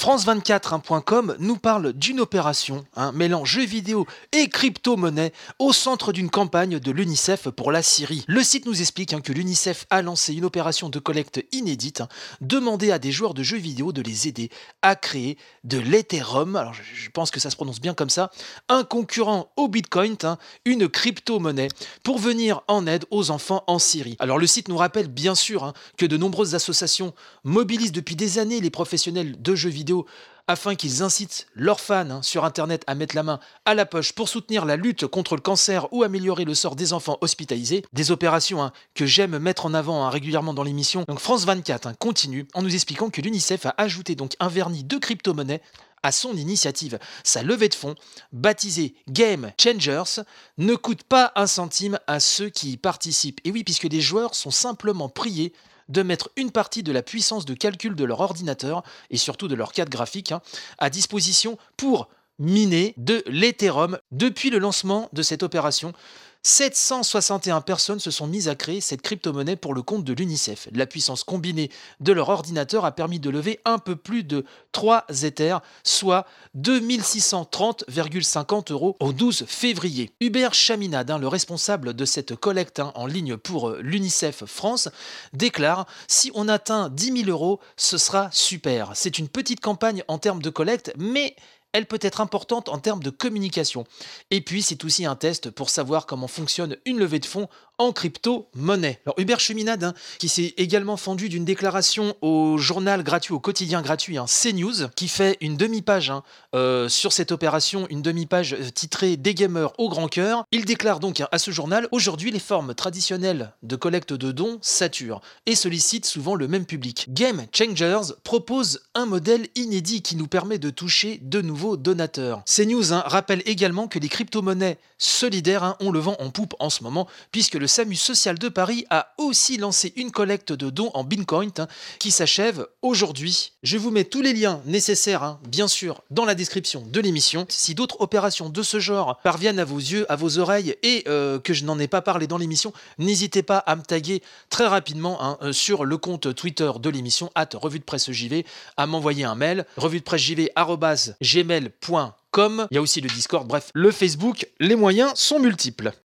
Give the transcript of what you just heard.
France24.com nous parle d'une opération hein, mêlant jeux vidéo et crypto-monnaie au centre d'une campagne de l'UNICEF pour la Syrie. Le site nous explique hein, que l'UNICEF a lancé une opération de collecte inédite, hein, demandé à des joueurs de jeux vidéo de les aider à créer de l'Ethereum, alors je, pense que ça se prononce bien comme ça, un concurrent au Bitcoin, une crypto-monnaie, pour venir en aide aux enfants en Syrie. Alors le site nous rappelle bien sûr que de nombreuses associations mobilisent depuis des années les professionnels de jeux vidéo afin qu'ils incitent leurs fans hein, sur Internet à mettre la main à la poche pour soutenir la lutte contre le cancer ou améliorer le sort des enfants hospitalisés. Des opérations hein, que j'aime mettre en avant hein, régulièrement dans l'émission. Donc France 24 continue en nous expliquant que l'UNICEF a ajouté donc un vernis de crypto-monnaie à son initiative. Sa levée de fonds, baptisée Game Changers, ne coûte pas un centime à ceux qui y participent. Et oui, puisque les joueurs sont simplement priés de mettre une partie de la puissance de calcul de leur ordinateur et surtout de leur carte graphique hein, à disposition pour miner de l'Ethereum depuis le lancement de cette opération. 761 personnes se sont mises à créer cette crypto-monnaie pour le compte de l'UNICEF. La puissance combinée de leur ordinateur a permis de lever un peu plus de 3 Ethers, soit 2630,50 euros au 12 février. Hubert Chaminade, le responsable de cette collecte hein, en ligne pour euh, l'UNICEF France, déclare Si on atteint 10 000 euros, ce sera super. C'est une petite campagne en termes de collecte, mais elle peut être importante en termes de communication. Et puis, c'est aussi un test pour savoir comment fonctionne une levée de fonds en crypto-monnaie. Alors Hubert Cheminade, hein, qui s'est également fendu d'une déclaration au journal gratuit, au quotidien gratuit, hein, CNews, qui fait une demi-page hein, euh, sur cette opération, une demi-page euh, titrée Des gamers au grand cœur. Il déclare donc à ce journal, aujourd'hui les formes traditionnelles de collecte de dons saturent et sollicitent souvent le même public. Game Changers propose un modèle inédit qui nous permet de toucher de nouveaux donateurs. CNews rappelle également que les crypto-monnaies solidaires ont le vent en poupe en ce moment, puisque le SAMU social de Paris a aussi lancé une collecte de dons en Bitcoin hein, qui s'achève aujourd'hui. Je vous mets tous les liens nécessaires, hein, bien sûr, dans la description de l'émission. Si d'autres opérations de ce genre parviennent à vos yeux, à vos oreilles et euh, que je n'en ai pas parlé dans l'émission, n'hésitez pas à me taguer très rapidement hein, euh, sur le compte Twitter de l'émission, at revue de presse JV, à m'envoyer un mail, revue de presse JV. Il y a aussi le Discord, bref, le Facebook, les moyens sont multiples.